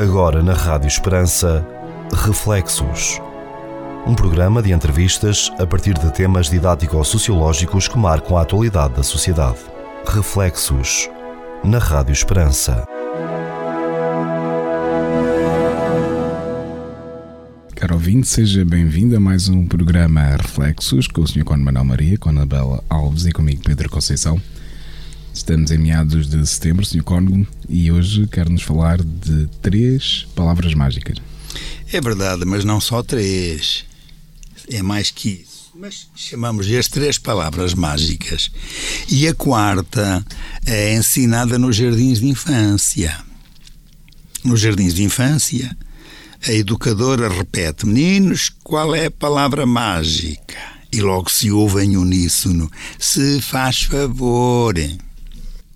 Agora na Rádio Esperança, Reflexos. Um programa de entrevistas a partir de temas didático-sociológicos que marcam a atualidade da sociedade. Reflexos. Na Rádio Esperança. Caro ouvinte, seja bem-vindo a mais um programa Reflexos com o Sr. Conde Manuel Maria, com a Anabela Alves e comigo Pedro Conceição. Estamos em meados de setembro, Sr. Cónigo, e hoje quero-nos falar de três palavras mágicas. É verdade, mas não só três. É mais que isso. Mas chamamos-lhe as três palavras mágicas. E a quarta é ensinada nos jardins de infância. Nos jardins de infância, a educadora repete: Meninos, qual é a palavra mágica? E logo se ouve em uníssono: Se faz favor.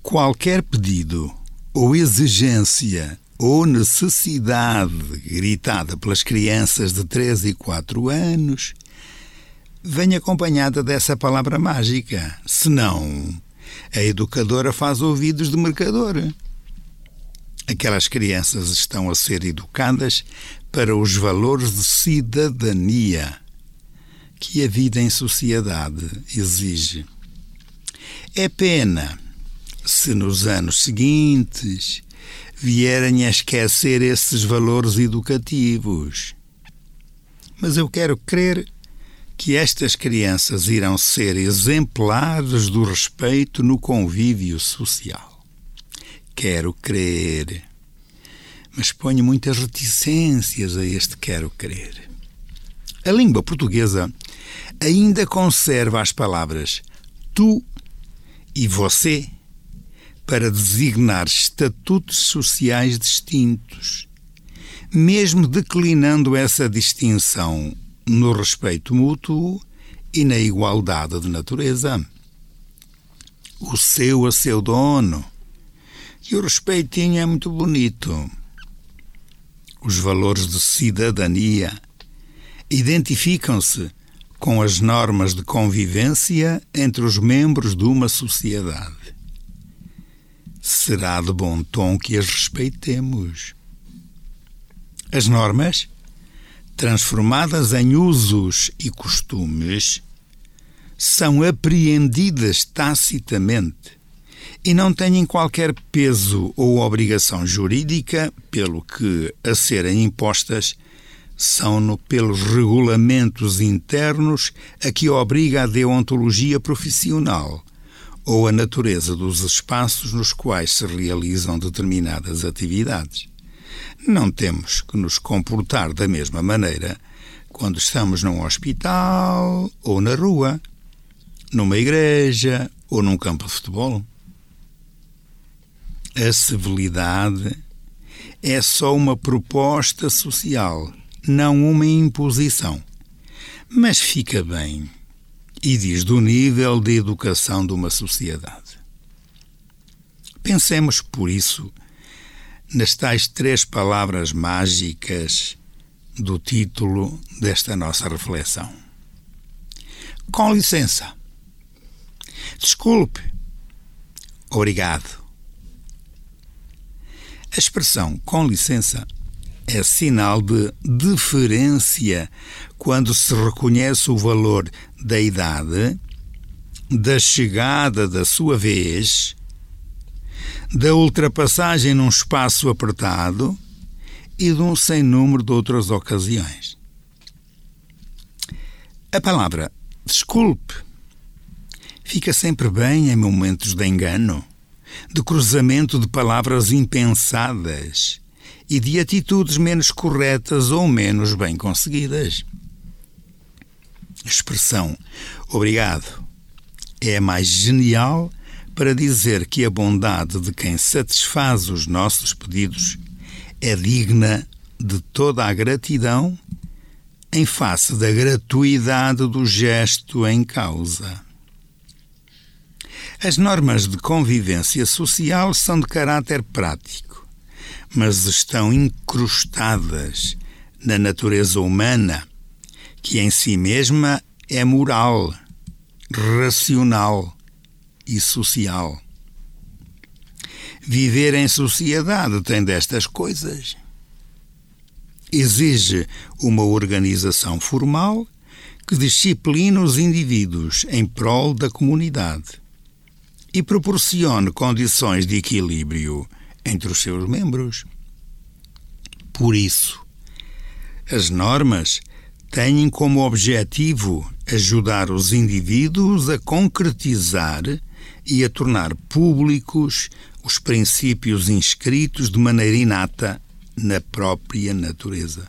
Qualquer pedido ou exigência ou necessidade gritada pelas crianças de 3 e 4 anos vem acompanhada dessa palavra mágica. Senão, a educadora faz ouvidos de mercador. Aquelas crianças estão a ser educadas para os valores de cidadania que a vida em sociedade exige. É pena se nos anos seguintes vierem a esquecer esses valores educativos. Mas eu quero crer que estas crianças irão ser exemplares do respeito no convívio social. Quero crer. Mas ponho muitas reticências a este quero crer. A língua portuguesa ainda conserva as palavras tu e você para designar estatutos sociais distintos, mesmo declinando essa distinção no respeito mútuo e na igualdade de natureza. O seu a seu dono. E o respeitinho é muito bonito. Os valores de cidadania identificam-se com as normas de convivência entre os membros de uma sociedade será de bom tom que as respeitemos. As normas, transformadas em usos e costumes, são apreendidas tacitamente e não têm qualquer peso ou obrigação jurídica, pelo que, a serem impostas, são no pelos regulamentos internos a que obriga a deontologia profissional ou a natureza dos espaços nos quais se realizam determinadas atividades. Não temos que nos comportar da mesma maneira quando estamos num hospital ou na rua, numa igreja ou num campo de futebol. A civilidade é só uma proposta social, não uma imposição. Mas fica bem e diz do nível de educação de uma sociedade. Pensemos, por isso, nas tais três palavras mágicas do título desta nossa reflexão. Com licença. Desculpe. Obrigado. A expressão com licença é sinal de deferência quando se reconhece o valor da idade, da chegada da sua vez, da ultrapassagem num espaço apertado e de um sem número de outras ocasiões. A palavra desculpe fica sempre bem em momentos de engano, de cruzamento de palavras impensadas e de atitudes menos corretas ou menos bem conseguidas. Expressão obrigado é mais genial para dizer que a bondade de quem satisfaz os nossos pedidos é digna de toda a gratidão em face da gratuidade do gesto em causa. As normas de convivência social são de caráter prático mas estão incrustadas na natureza humana, que em si mesma é moral, racional e social. Viver em sociedade tem destas coisas. exige uma organização formal que disciplina os indivíduos em prol da comunidade e proporcione condições de equilíbrio entre os seus membros. Por isso, as normas têm como objetivo ajudar os indivíduos a concretizar e a tornar públicos os princípios inscritos de maneira inata na própria natureza.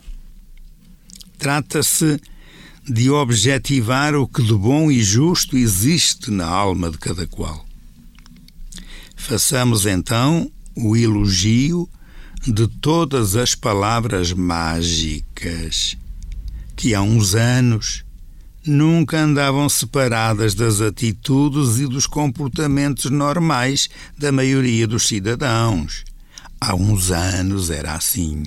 Trata-se de objetivar o que de bom e justo existe na alma de cada qual. Façamos então o elogio de todas as palavras mágicas que há uns anos nunca andavam separadas das atitudes e dos comportamentos normais da maioria dos cidadãos. Há uns anos era assim.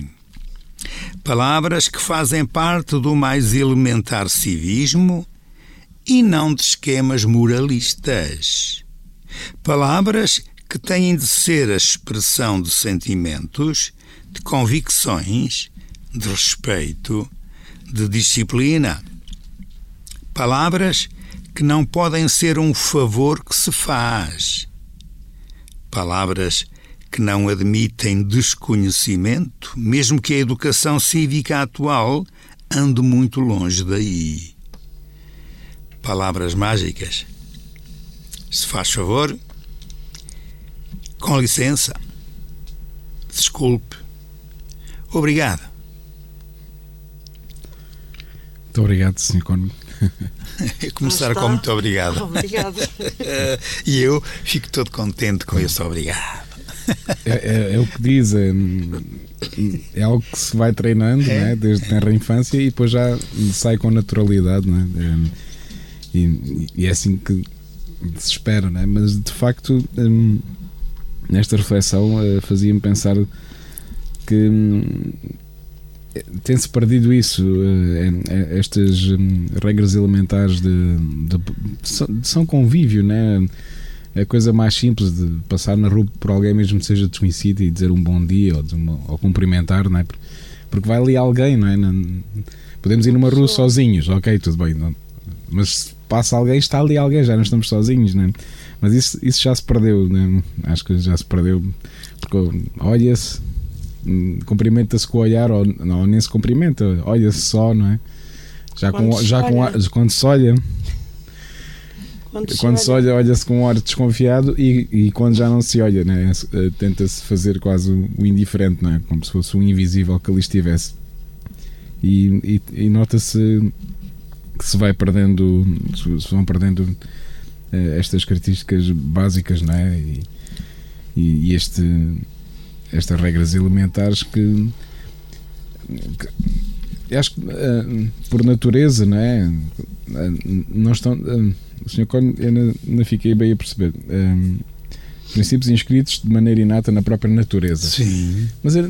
Palavras que fazem parte do mais elementar civismo e não de esquemas moralistas. Palavras que têm de ser a expressão de sentimentos, de convicções, de respeito, de disciplina. Palavras que não podem ser um favor que se faz. Palavras que não admitem desconhecimento, mesmo que a educação cívica atual ande muito longe daí. Palavras mágicas. Se faz favor, com licença. Desculpe. Obrigado. Muito obrigado, Sr. Cônigo. Começar com muito obrigado. Obrigado. e eu fico todo contente com esse obrigado. É, é, é, o que diz, é, é, algo que se vai treinando é. né, desde a infância e depois já sai com naturalidade. Né? E, e, é assim que se espera, né? mas de facto. Hum, nesta reflexão uh, fazia-me pensar que hum, tem-se perdido isso, uh, estas um, regras elementares de, de, de, São Convívio, né? A coisa mais simples de passar na rua por alguém, mesmo que seja desconhecido, e dizer um bom dia ou, uma, ou cumprimentar, não é? Porque vai ali alguém, não é? Não, podemos ir numa rua sozinhos, ok, tudo bem, não, mas se passa alguém, está ali alguém, já não estamos sozinhos, não é? Mas isso, isso já se perdeu, né? acho que já se perdeu. Porque olha-se, cumprimenta-se com o olhar, ou não, nem se cumprimenta, olha-se só, não é? Já, quando com, já com, quando se olha. Quando, quando se olha, olha-se com um olhar desconfiado e, e quando já não se olha, né? Tenta-se fazer quase o indiferente, não é? como se fosse um invisível que ali estivesse. E, e, e nota-se que se vai perdendo, se vão perdendo eh, estas características básicas, não é? E, e, este, estas regras elementares que, que acho que uh, por natureza, não é? Uh, não estão. Uh, o Sr. Cone, eu não, não, fiquei bem a perceber. princípios inscritos de maneira inata na própria natureza. Sim. Mas eu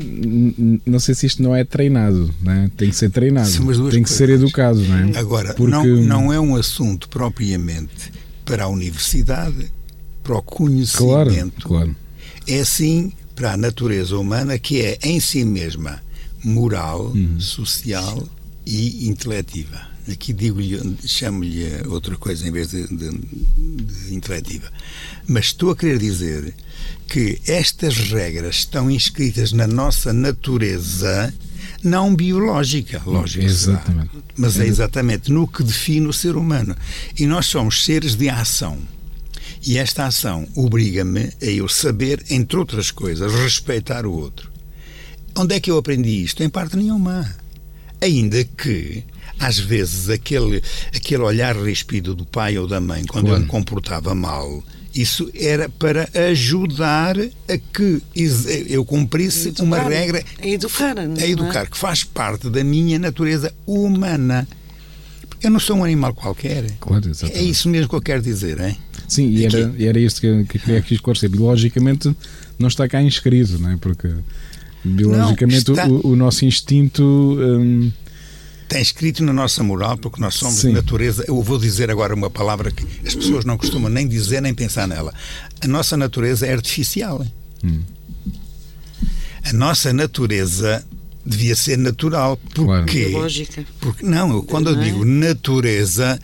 não sei se isto não é treinado, não é? tem que ser treinado, tem que coisas. ser educado. Não é? Agora, Porque... não, não é um assunto propriamente para a universidade, para o conhecimento. Claro, claro. É assim para a natureza humana que é em si mesma moral, uhum. social e intelectiva. Aqui digo-lhe, chamo-lhe outra coisa em vez de, de, de intelectiva. Mas estou a querer dizer que estas regras estão inscritas na nossa natureza não biológica, lógico. Exatamente. Mas é exatamente no que define o ser humano. E nós somos seres de ação. E esta ação obriga-me a eu saber, entre outras coisas, respeitar o outro. Onde é que eu aprendi isto? Em parte nenhuma. Ainda que, às vezes, aquele, aquele olhar respido do pai ou da mãe, quando claro. eu me comportava mal, isso era para ajudar a que eu cumprisse educar, uma regra. A educar, não A educar, é? que faz parte da minha natureza humana. Eu não sou um animal qualquer. Claro, é isso mesmo que eu quero dizer, hein? Sim, e era, e era isto que, que eu queria aqui esclarecer. Biologicamente não está cá inscrito, não é? Porque biologicamente está... o, o, nosso instinto. Hum, tem escrito na nossa moral, porque nós somos Sim. de natureza. Eu vou dizer agora uma palavra que as pessoas não costumam nem dizer nem pensar nela. A nossa natureza é artificial. Hum. A nossa natureza devia ser natural. Claro. Porquê? Biológica. Porque, não, eu- quando eu Não é? digo natureza,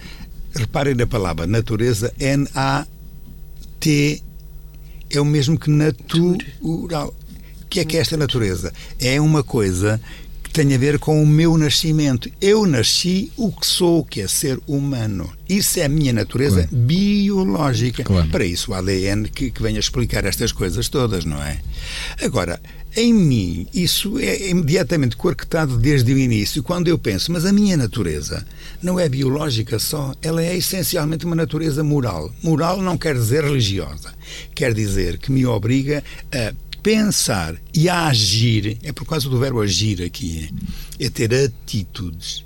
reparem na palavra natureza, N-A-T, é o mesmo que natural. O que é que é esta natureza? É uma coisa que tem a ver com o meu nascimento. Eu nasci o que sou, que é ser humano. Isso é a minha natureza biológica. Claro. Para isso, o ADN que, que vem a explicar estas coisas todas, não é? Agora, em mim, isso é imediatamente coarquetado desde o início, quando eu penso, mas a minha natureza não é biológica só, ela é essencialmente uma natureza moral. Moral não quer dizer religiosa, quer dizer que me obriga a pensar e a agir, é por causa do verbo agir aqui, é ter atitudes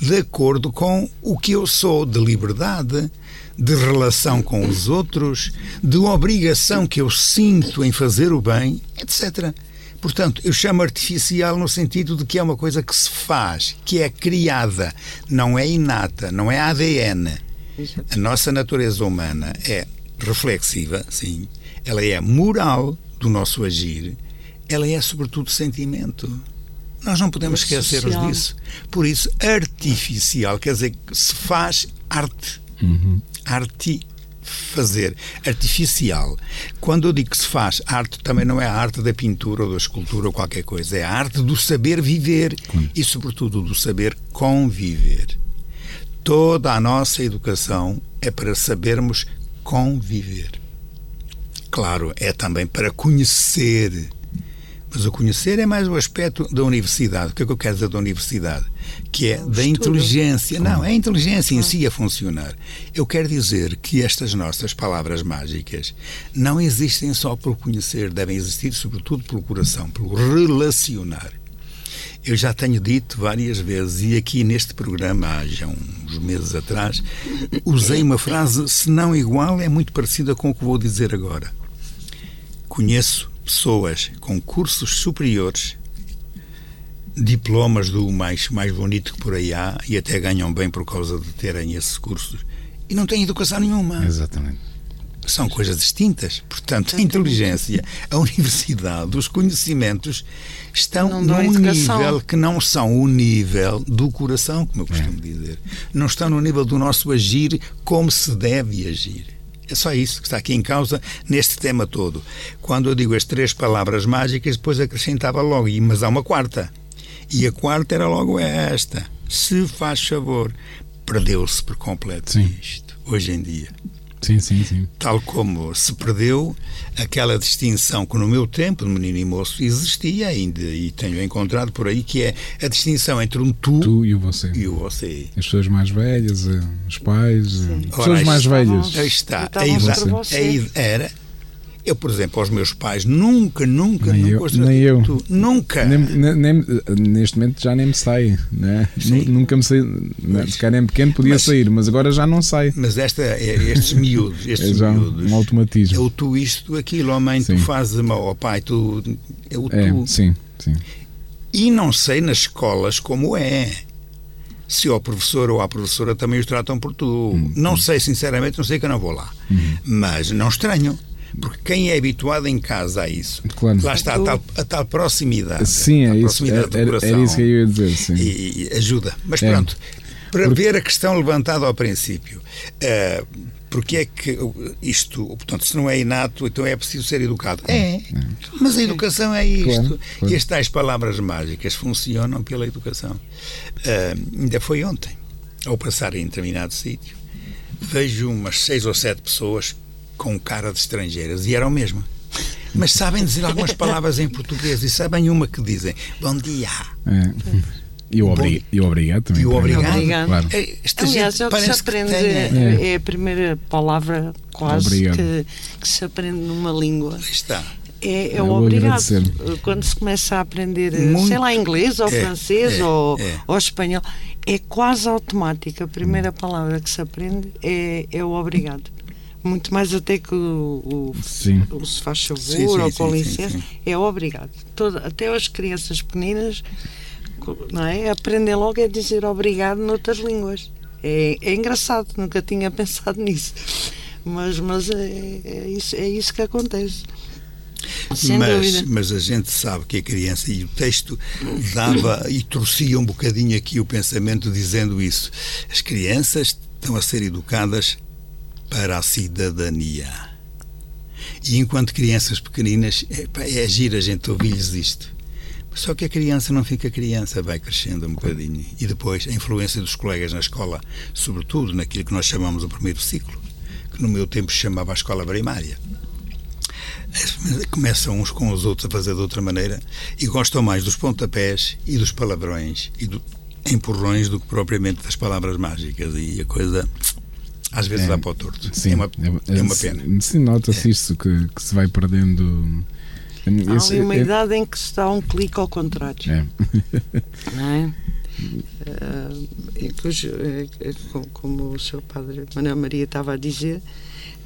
de acordo com o que eu sou de liberdade, de relação com os outros, de obrigação que eu sinto em fazer o bem, etc. Portanto, eu chamo artificial no sentido de que é uma coisa que se faz, que é criada, não é inata, não é ADN. A nossa natureza humana é reflexiva, sim. Ela é moral do nosso agir. Ela é, sobretudo, sentimento. Nós não podemos É esquecer-nos disso. Por isso, artificial quer dizer que se faz arte. Arte fazer. Artificial. Quando eu digo que se faz arte, também não é a arte da pintura ou da escultura ou qualquer coisa. É a arte do saber viver e, sobretudo, do saber conviver. Toda a nossa educação é para sabermos conviver. Claro, é também para conhecer. Mas o conhecer é mais o aspecto da universidade. O que é que eu quero dizer da universidade? Que é da inteligência. Não, é a inteligência em si a funcionar. Eu quero dizer que estas nossas palavras mágicas não existem só pelo conhecer, devem existir sobretudo pelo coração, pelo relacionar. Eu já tenho dito várias vezes, e aqui neste programa, há já uns meses atrás, usei uma frase, se não igual, é muito parecida com o que vou dizer agora. Conheço pessoas com cursos superiores, diplomas do mais, mais bonito que por aí há, e até ganham bem por causa de terem esses cursos, e não têm educação nenhuma Exatamente. são coisas distintas. Portanto, a inteligência, a universidade, os conhecimentos estão num educação. nível que não são o nível do coração, como eu costumo dizer. Não estão no nível do nosso agir como se deve agir. É só isso que está aqui em causa neste tema todo. Quando eu digo as três palavras mágicas, depois acrescentava logo, "E- mas há uma quarta. E a quarta era logo esta. Se faz favor. Perdeu-se por completo Sim. isto, hoje em dia Sim, sim, sim. tal como se perdeu aquela distinção que no meu tempo, de menino e moço, existia ainda e tenho encontrado por aí, que é a distinção entre um tu, Tu e o você. e o você. As pessoas mais velhas, eh, os pais, eh, Sim. pessoas Ora, mais velhas. Aí está. A idade- era. Eu, por exemplo, aos meus pais, nunca, nunca, Nem nunca eu- nem eu. tu. Nunca. Nem- nem- neste momento já nem me sai, né? Nunca me sai. né? Se calhar em pequeno podia Mas- sair, mas agora já não sai. Mas esta, é- estes miúdos, É estes já miúdos, um é automatismo. o tu isto, tu aquilo, oh mãe, Sim. tu fazes mal, oh pai, tu. É o É, tu. sim, sim. E não sei nas escolas como é. Se ao professor ou à professora também os tratam por tu. Hum, Não sei, sinceramente, não sei que eu não vou lá. Mas não estranho. Porque quem é habituado em casa a isso, Claro. lá está a tal, a tal proximidade. Sim, a é isso. Era, coração. era isso que eu ia dizer, sim. E, e ajuda. Mas É. pronto, para ver a questão levantada ao princípio, eh, porque é que isto, portanto, se não é inato, então é preciso ser educado. É, mas a educação é isto. Claro, claro. E as tais palavras mágicas funcionam pela educação. Eh, ainda foi ontem, ao passar em determinado sítio, vejo umas seis ou sete pessoas com cara de estrangeiras e eram mesmo. Mas sabem dizer algumas palavras em português e sabem uma que dizem bom dia. É. E o, obri- e o obrigado também. E o obrigado. Obrigado. Claro. Esta Aliás, é o que se aprende, tem, é. É. a primeira palavra quase que, que se aprende numa língua. Aí está. É, é Eu o obrigado. agradecer. Quando se começa a aprender, Muito. sei lá, inglês ou É, francês é, ou, é. ou espanhol, é quase automático. A primeira palavra que se aprende é, é o obrigado. Muito mais até que o, o, Sim. o se faz favor Sim, sim, ou com sim, licença, sim. é obrigado. Toda, até as crianças pequeninas não é? aprendem logo a dizer obrigado noutras línguas. É, é engraçado, nunca tinha pensado nisso. Mas, mas é, é isso, é isso que acontece. Sem mas, dúvida. mas a gente sabe que a criança e o texto dava e torcia um bocadinho aqui o pensamento dizendo isso. As crianças estão a ser educadas para a cidadania. E enquanto crianças pequeninas, é, é agir a gente ouvir-lhes isto. Só que a criança não fica criança, vai crescendo um bocadinho. E depois a influência dos colegas na escola, sobretudo naquilo que nós chamamos o primeiro ciclo, que no meu tempo se chamava a escola primária. Começam uns com os outros a fazer de outra maneira e gostam mais dos pontapés e dos palavrões e do empurrões do que propriamente das palavras mágicas. E a coisa às vezes É. dá para o torto. Sim, é, uma, é uma pena. É. Sim, nota-se isso que, que se vai perdendo. Há Esse- uma é- idade em que se dá um clique ao contrário. é. não é? Ah, e cujo, eh, eh, co- como o seu padre Manuel Maria estava a dizer,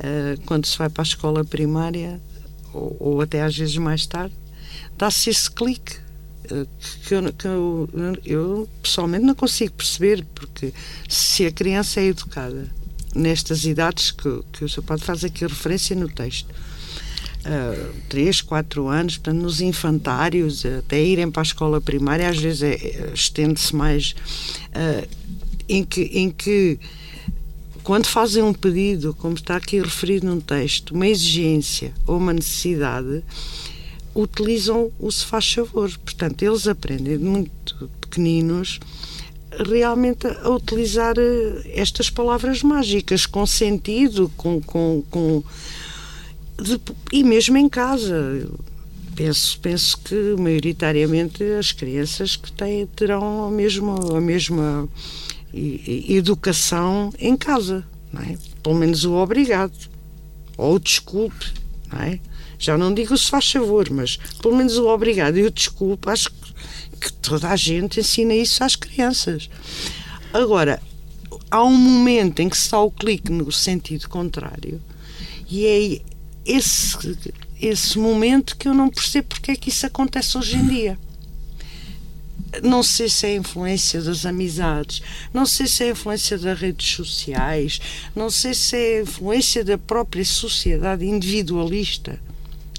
ah, quando se vai para a escola primária, ou, ou até às vezes mais tarde, dá-se esse clique. eh, Que eu, que eu, eu pessoalmente não consigo perceber, porque se a criança é educada nestas idades que, que o seu padre faz aqui referência no texto, uh, 3, 4 anos, portanto, nos infantários, até irem para a escola primária, às vezes é- estende-se mais ah, em, que, em que quando fazem um pedido, como está aqui referido num texto, uma exigência ou uma necessidade, utilizam o se faz favor. Portanto, eles aprendem de muito pequeninos realmente a utilizar eh, estas palavras mágicas com sentido, com, com, com de- e mesmo em casa. Penso, penso que maioritariamente as crianças que têm terão a mesma, a mesma educação em casa, não é? Pelo menos o obrigado ou o desculpe, não é? Já não digo se faz favor, mas pelo menos o obrigado e o desculpe, acho que, que toda a gente ensina isso às crianças. Agora, há um momento em que se dá o clique no sentido contrário e é esse, esse momento que eu não percebo porque é que isso acontece hoje em dia. Não sei se é a influência das amizades, não sei se é a influência das redes sociais, não sei se é a influência da própria sociedade individualista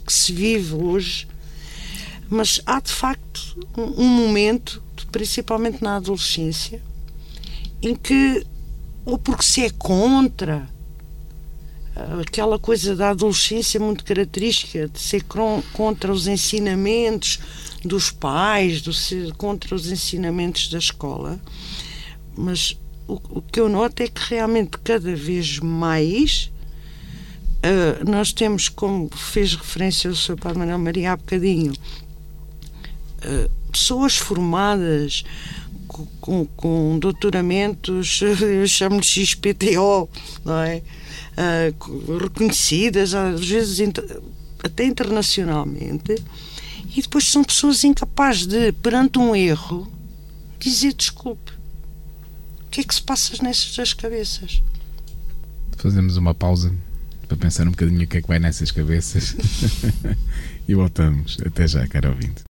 que se vive hoje, mas há de facto um, um momento, principalmente na adolescência, em que, ou porque se é contra ah, aquela coisa da adolescência muito característica de ser contra os ensinamentos dos pais, do ser contra os ensinamentos da escola, mas o, o que eu noto é que realmente cada vez mais ah, nós temos, como fez referência o Sr. Padre Manuel Maria há bocadinho, ah, pessoas formadas co- com, com doutoramentos, eu chamo-lhe XPTO, não é? Co- reconhecidas, às vezes até internacionalmente, e depois são pessoas incapazes de, perante um erro, dizer desculpe. O que é que se passa nessas cabeças? Fazemos uma pausa para pensar um bocadinho o que é que vai nessas cabeças e voltamos. Até já, caro ouvinte.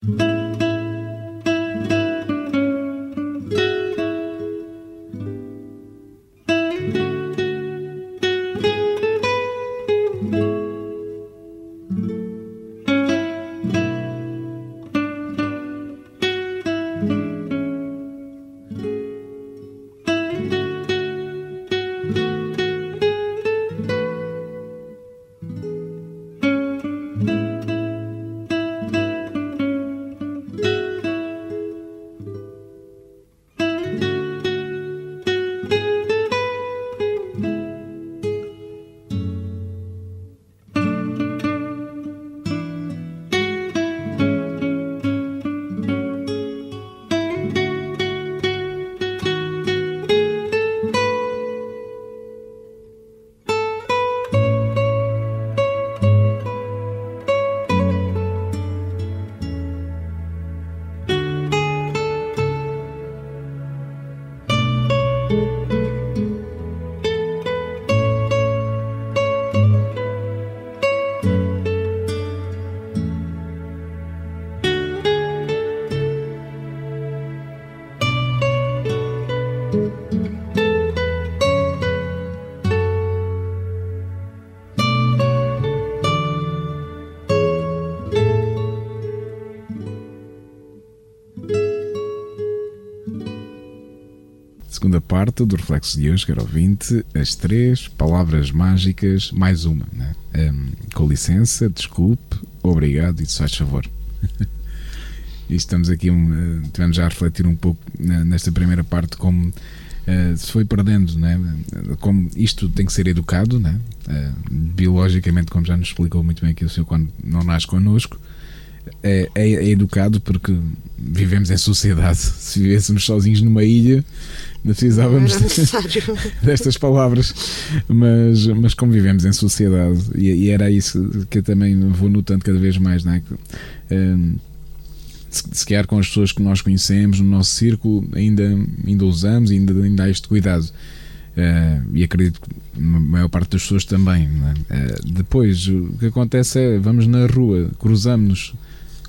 Do reflexo de hoje, quero ouvinte, as três palavras mágicas, mais uma, né? Um, com licença, desculpe, obrigado e se faz favor. e estamos aqui, um, tivemos já a refletir um pouco nesta primeira parte como uh, se foi perdendo, né? como isto tem que ser educado, né? Uh, biologicamente, como já nos explicou muito bem aqui o senhor quando não nasce connosco, é, é, é, educado porque vivemos em sociedade. Se vivêssemos sozinhos numa ilha, não precisávamos destas palavras. Mas, mas como vivemos em sociedade, e, e, era isso que eu também vou notando cada vez mais, não é? Um, se, se calhar com as pessoas que nós conhecemos no nosso círculo ainda, ainda usamos, ainda, ainda há este cuidado. Uh, e acredito que a maior parte das pessoas também. É? Uh, depois, o que acontece é vamos na rua, cruzamos-nos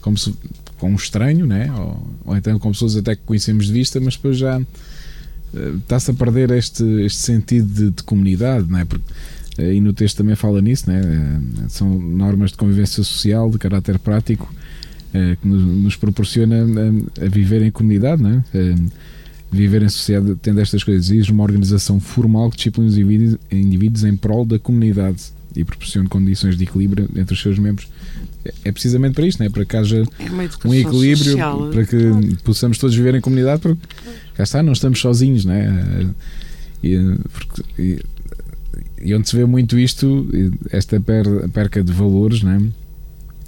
como se, com um estranho, né? ou, ou então com pessoas até que conhecemos de vista, mas depois já está-se a perder este, este sentido de, de comunidade, né? porque uh, e no texto também fala nisso, né? São normas de convivência social de caráter prático que nos, proporciona a, viver em comunidade, né? viver em sociedade tendo estas coisas, exige uma organização formal que disciplina os indivíduos, indivíduos em prol da comunidade e proporciona condições de equilíbrio entre os seus membros é precisamente para isto, é? para que haja é um equilíbrio, social. para que possamos todos viver em comunidade, porque cá está, não estamos sozinhos, não é? E, porque, e, e onde se vê muito isto, esta perca de valores, não é?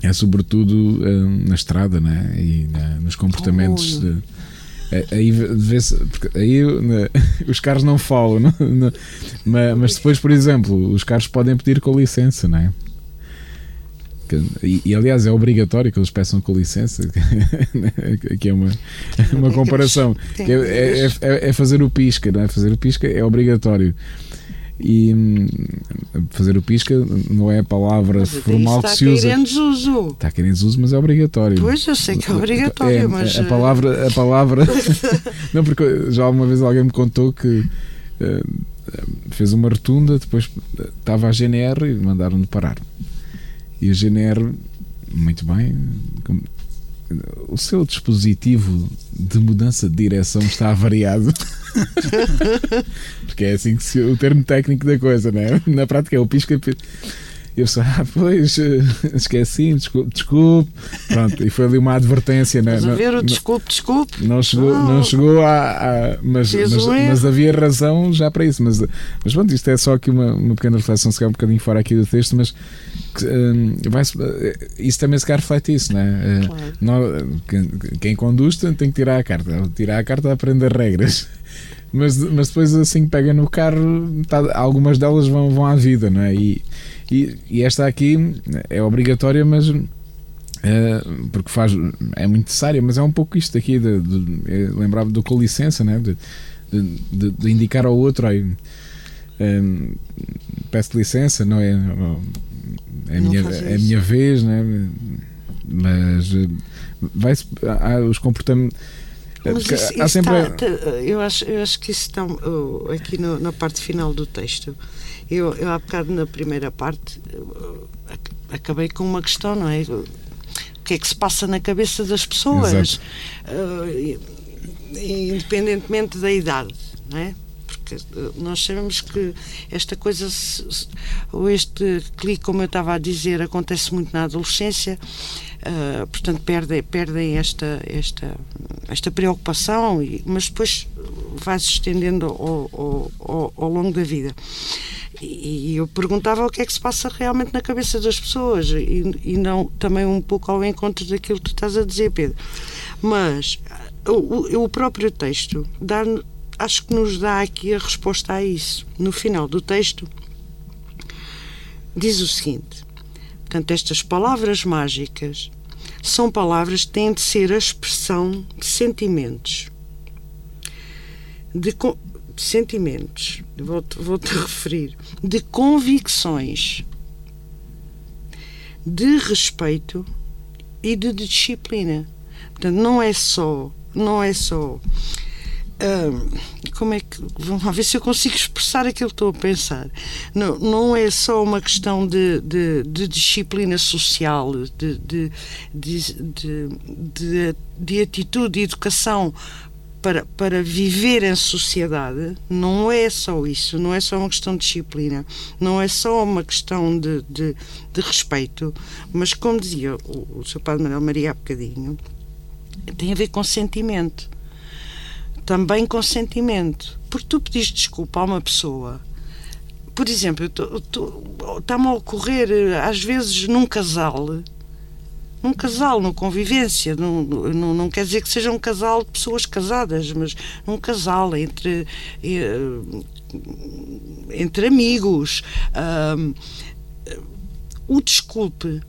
é sobretudo uh, na estrada né? e nos comportamentos. De, aí vê-se aí né, os carros não falam não, não, mas, mas, depois por exemplo os carros podem pedir com licença não é e, e, aliás é obrigatório que eles peçam com licença, que é uma, uma comparação. É, é, é, é, fazer o pisca, não é? Fazer o pisca é obrigatório. E hum, fazer o pisca não é a palavra formal que se usa. Está em desuso. Está em desuso, mas é obrigatório. Pois, eu sei que é obrigatório, é, mas. A palavra. A palavra não, porque já alguma vez alguém me contou que. Uh, fez uma rotunda, depois estava a GNR e mandaram-no parar. E a GNR, muito bem, o seu dispositivo de mudança de direção está avariado. Porque é assim que se, o termo técnico da coisa, né? Na prática é o pisca. Eu só, ah, pois, eh, esqueci, desculpe, desculpe. Pronto, e foi ali uma advertência, né? Mas a ver o desculpe, desculpe. Não chegou, não, não chegou a. a mas, mas, mas, havia razão já para isso. Mas, mas pronto, isto é só aqui uma, uma pequena reflexão, se calhar um bocadinho fora aqui do texto, mas um, vai eh, isso também se calhar reflete isso, né? Eh, claro. Não, quem, quem conduz tem que tirar a carta. Tirar a carta a aprender regras mas, mas depois assim que pega no carro, tá, algumas delas vão, vão à vida, não é? E, e, e esta aqui é obrigatória, mas uh, porque faz, é muito necessária, mas é um pouco isto aqui, de, de, lembrava do com licença, né? de, de, de indicar ao outro aí, um, eh, peço licença, não é? É a minha, é minha vez, né? mas eh, vai os comportamentos mas isso, isso sempre... está, eu, acho, eu acho que isso está aqui no, na parte final do texto. Eu, eu há bocado na primeira parte acabei com uma questão, não é? O que é que se passa na cabeça das pessoas, uh, independentemente da idade, não é? Porque nós sabemos que esta coisa, ou este clique, como eu estava a dizer, acontece muito na adolescência Uh, portanto, perdem, perdem esta, esta, esta preocupação, mas depois vai-se estendendo ao, ao, ao, ao, longo da vida. E, eu perguntava o que é que se passa realmente na cabeça das pessoas e, e não também um pouco ao encontro daquilo que tu estás a dizer, Pedro. Mas o, o próprio texto dá, acho que nos dá aqui a resposta a isso. No final do texto, diz o seguinte Portanto, estas palavras mágicas são palavras que têm de ser a expressão de sentimentos. De, de sentimentos, vou-te vou -te referir, de convicções, de respeito e de disciplina. Portanto, não é só, não é só como é que. Vamos ver se eu consigo expressar aquilo que estou a pensar. Não, não é só uma questão de, de, de disciplina social, de, de, de, de, de atitude e educação para, para viver em sociedade não é só isso, não é só uma questão de disciplina, não é só uma questão de, de, de respeito, mas como dizia o, o seu padre Manuel Maria há bocadinho, tem a ver com sentimento. Também com sentimento. Porque tu pediste desculpa a uma pessoa. Por exemplo, está-me a ocorrer, às vezes, num casal, num casal, numa convivência, num, não, não quer dizer que seja um casal de pessoas casadas, mas num casal entre, eh, entre amigos. Um, o desculpe,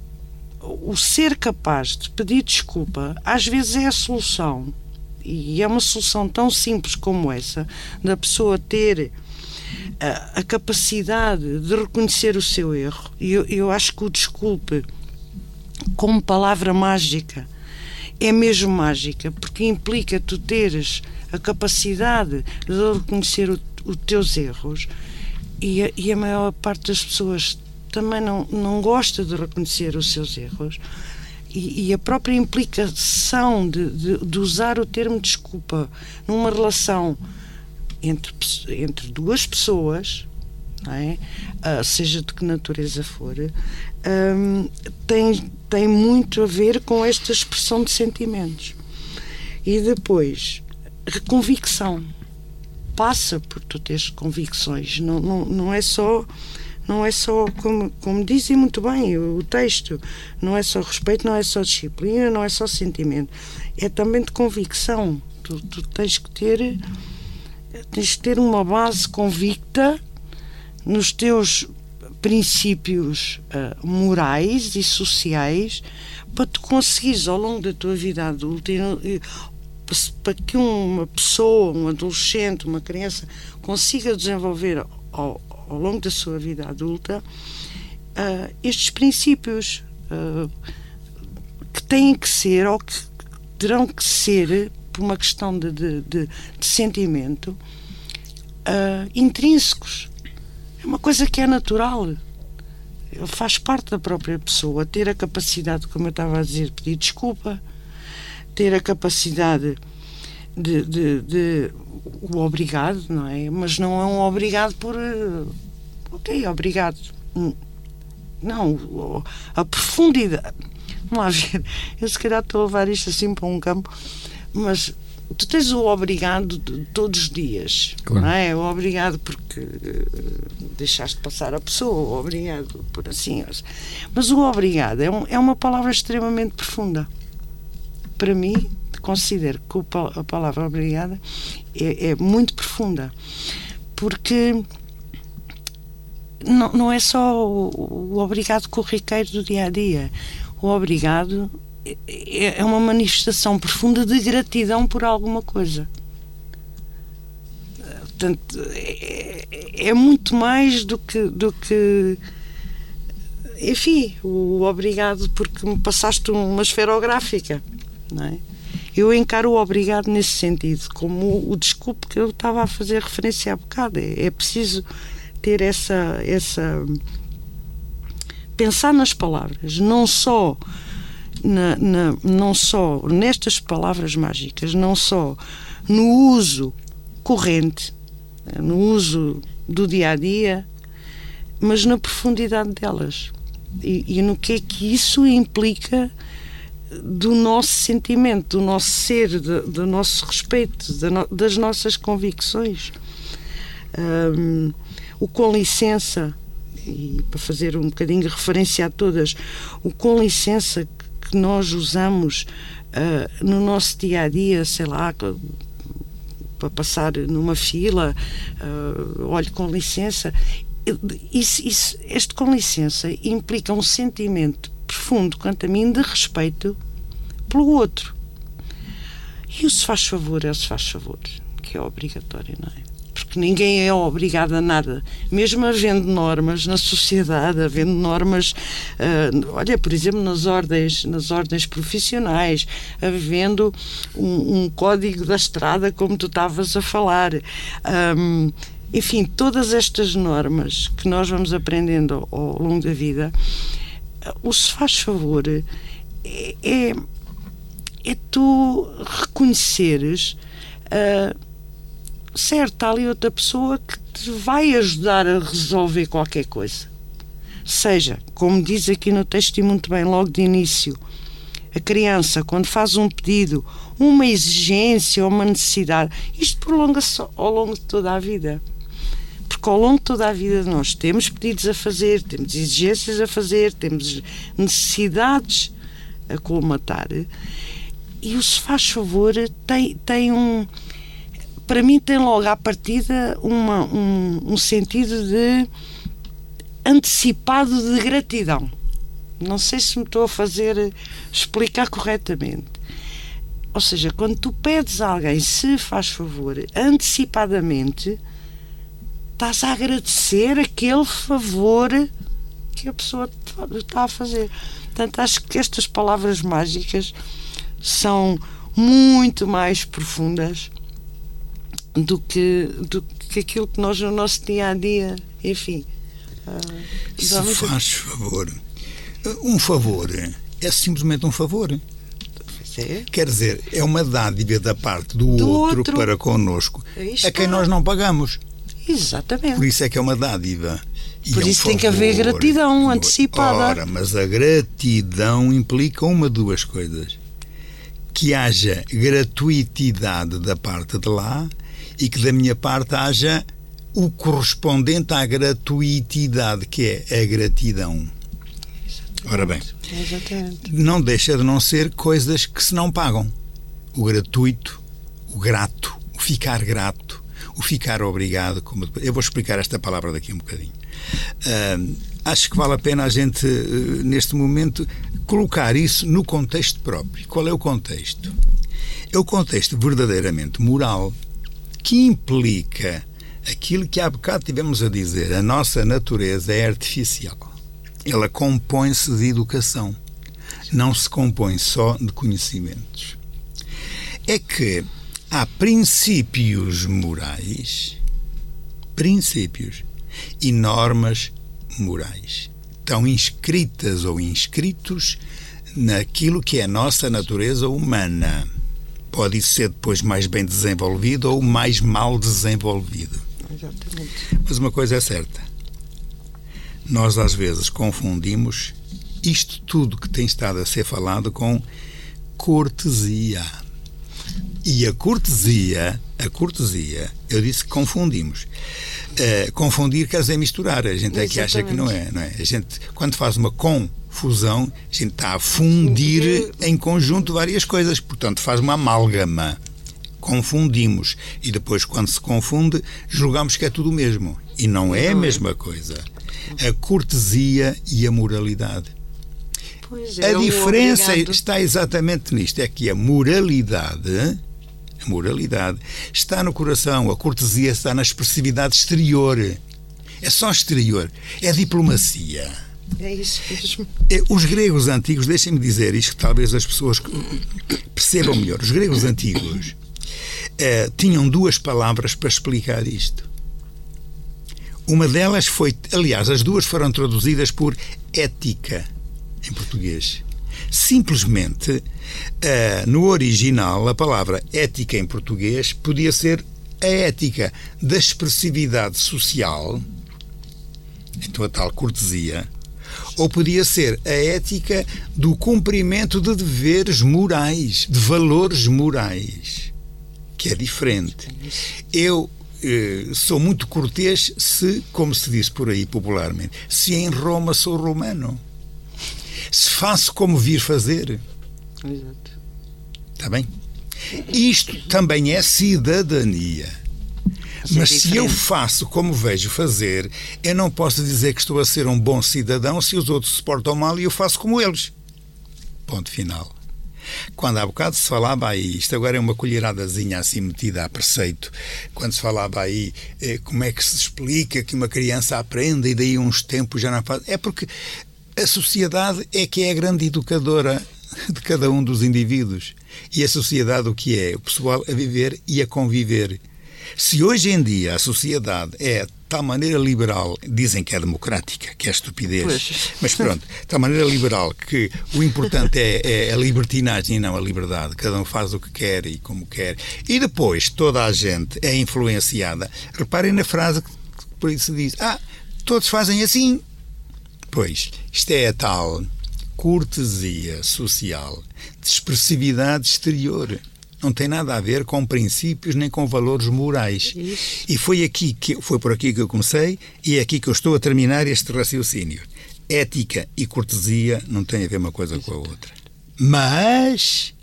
o ser capaz de pedir desculpa, às vezes é a solução. E é uma solução tão simples como essa, da pessoa ter a, a capacidade de reconhecer o seu erro. E eu, eu acho que o desculpe como palavra mágica, é mesmo mágica, porque implica tu teres a capacidade de reconhecer os teus erros e a, e a, maior parte das pessoas também não, não gosta de reconhecer os seus erros e, e a própria implicação de, de, de, usar o termo desculpa numa relação entre, entre duas pessoas é? uh, seja de que natureza for, um, tem, tem muito a ver com esta expressão de sentimentos. E depois, a convicção. Passa por tu teres convicções, não, não, não é só não é só, como, como dizem muito bem o, o, texto, não é só respeito, não é só disciplina, não é só sentimento, é também de convicção. Tu, tu tens que ter tens que ter uma base convicta nos teus princípios uh, morais e sociais para tu conseguires ao longo da tua vida adulta e, para que uma pessoa, um adolescente, uma criança consiga desenvolver ao, ao longo da sua vida adulta uh, estes princípios uh, que têm que ser ou que terão que ser por uma questão de, de, de, de sentimento intrínsecos é uma coisa que é natural. Faz parte da própria pessoa ter a capacidade, como eu estava a dizer, de pedir desculpa, ter a capacidade de, de, de o obrigado, não é? Mas não é um obrigado por. Eh, ok, obrigado. Hum. Não, a profundidade. Vamos lá ver. Eu se calhar estou a levar isto assim para um campo, mas tu tens o obrigado de, todos os dias, claro. não é? O obrigado porque uh, deixaste passar a pessoa, o obrigado por assim. Mas o obrigado é, um, é uma palavra extremamente profunda. Para mim, considero que a palavra obrigada é, é muito profunda, porque não, não é só o, o obrigado corriqueiro do dia a dia. O obrigado é, é uma manifestação profunda de gratidão por alguma coisa. Portanto, é, é muito mais do que, do que. Enfim, o obrigado porque me passaste uma esferográfica. Não é? Eu encaro o obrigado nesse sentido, como o desculpe que eu estava a fazer referência há bocado. É, é preciso ter essa, essa. pensar nas palavras, não só na, na, não só nestas palavras mágicas, não só no uso corrente, no uso do dia a dia, mas na profundidade delas e, e no que é que isso implica do nosso sentimento, do nosso ser, do, do nosso respeito, no, das nossas convicções. Um, o com licença, e para fazer um bocadinho de referência a todas, o com licença que nós usamos uh, no nosso dia a dia, sei lá, para passar numa fila, uh, olhe com licença. Isso, isso, este com licença implica um sentimento profundo, quanto a mim, de respeito pelo outro. E o se faz favor é o se faz favor, que é obrigatório, não é? Porque ninguém é obrigado a nada. Mesmo havendo normas na sociedade, havendo normas, uh, olha, por exemplo, nas ordens, nas ordens profissionais, havendo um, um código da estrada, como tu estavas a falar. Um, enfim, todas estas normas que nós vamos aprendendo ao, ao longo da vida, o se faz favor é, é, é tu reconheceres uh, está ali outra pessoa que te vai ajudar a resolver qualquer coisa. Seja, como diz aqui no texto e muito bem, logo de início, a criança, quando faz um pedido, uma exigência ou uma necessidade, isto prolonga-se ao longo de toda a vida. Porque ao longo de toda a vida nós temos pedidos a fazer, temos exigências a fazer, temos necessidades a colmatar. E o se faz favor tem, tem um. Para mim, tem logo à partida uma, um, um sentido de antecipado de gratidão. Não sei se me estou a fazer explicar corretamente. Ou seja, quando tu pedes a alguém se faz favor antecipadamente, estás a agradecer aquele favor que a pessoa está a fazer. Portanto, acho que estas palavras mágicas são muito mais profundas do que, do que aquilo que nós no nosso dia a dia, enfim. Uh, se faz favor um favor é simplesmente um favor. É. Quer dizer, é uma dádiva da parte do, do outro, outro, para connosco, a quem nós não pagamos. Exatamente. Por isso é que é uma dádiva. E Por é um isso favor. tem que haver gratidão antecipada. Ora, mas a gratidão implica uma duas coisas. Que haja gratuitidade da parte de lá e que da minha parte haja o correspondente à gratuitidade, que é a gratidão. Ora bem, não deixa de não ser coisas que se não pagam. O gratuito, o grato, o ficar grato, o ficar obrigado. Como eu vou explicar esta palavra daqui um bocadinho. Uh, acho que vale a pena a gente, uh, neste momento, colocar isso no contexto próprio. Qual é o contexto? É o contexto verdadeiramente moral que implica aquilo que há bocado tivemos a dizer: a nossa natureza é artificial ela compõe-se de educação, não se compõe só de conhecimentos. É que há princípios morais, princípios e normas morais. Estão inscritas ou inscritos naquilo que é a nossa natureza humana. Pode ser depois mais bem desenvolvido ou mais mal desenvolvido. Exatamente. Mas uma coisa é certa: nós às vezes confundimos isto tudo que tem estado a ser falado com cortesia. E a cortesia, a cortesia, eu disse que confundimos. Uh, confundir quer dizer misturar. A gente é que acha que não é, não é. A gente, quando faz uma confusão, a gente está a fundir em conjunto várias coisas. Portanto, faz uma amálgama. Confundimos. E depois, quando se confunde, julgamos que é tudo o mesmo. E não é a mesma coisa a cortesia e a moralidade. É, a diferença obrigado. está exatamente nisto, é que a moralidade, a moralidade está no coração, a cortesia está na expressividade exterior. É só exterior, é diplomacia. É isso mesmo. É, os gregos antigos, deixem-me dizer isto, talvez as pessoas percebam melhor. Os gregos antigos eh, tinham duas palavras para explicar isto. Uma delas foi, aliás, as duas foram traduzidas por ética em português. Simplesmente, uh, no original, a palavra ética em português podia ser a ética da expressividade social, então a tal cortesia, ou podia ser a ética do cumprimento de deveres morais, de valores morais, que é diferente. Eu eh, sou muito cortês se, como se diz por aí popularmente, se em Roma sou romano. Se faço como vir fazer. Exato. Está bem? Isto também é cidadania. Mas se eu faço como vejo fazer, eu não posso dizer que estou a ser um bom cidadão se os outros se portam mal e eu faço como eles. Ponto final. Quando há bocado se falava aí, isto agora é uma colheradazinha assim metida a preceito, quando se falava aí eh, como é que se explica que uma criança aprende e daí uns tempos já não faz. É porque a sociedade é que é a grande educadora de cada um dos indivíduos. E a sociedade o que é? O pessoal a viver e a conviver. Se hoje em dia a sociedade é tal maneira liberal, dizem que é democrática, que é estupidez, Pois. mas pronto, de tal maneira liberal que o importante é, é a libertinagem e não a liberdade. Cada um faz o que quer e como quer. E depois toda a gente é influenciada. Reparem na frase que por isso se diz: Ah, todos fazem assim. Pois, isto é a tal cortesia social de expressividade exterior. Não tem nada a ver com princípios nem com valores morais. Isso. E foi aqui que foi por aqui que eu comecei e é aqui que eu estou a terminar este raciocínio. Ética e cortesia não têm a ver uma coisa com a outra. Mas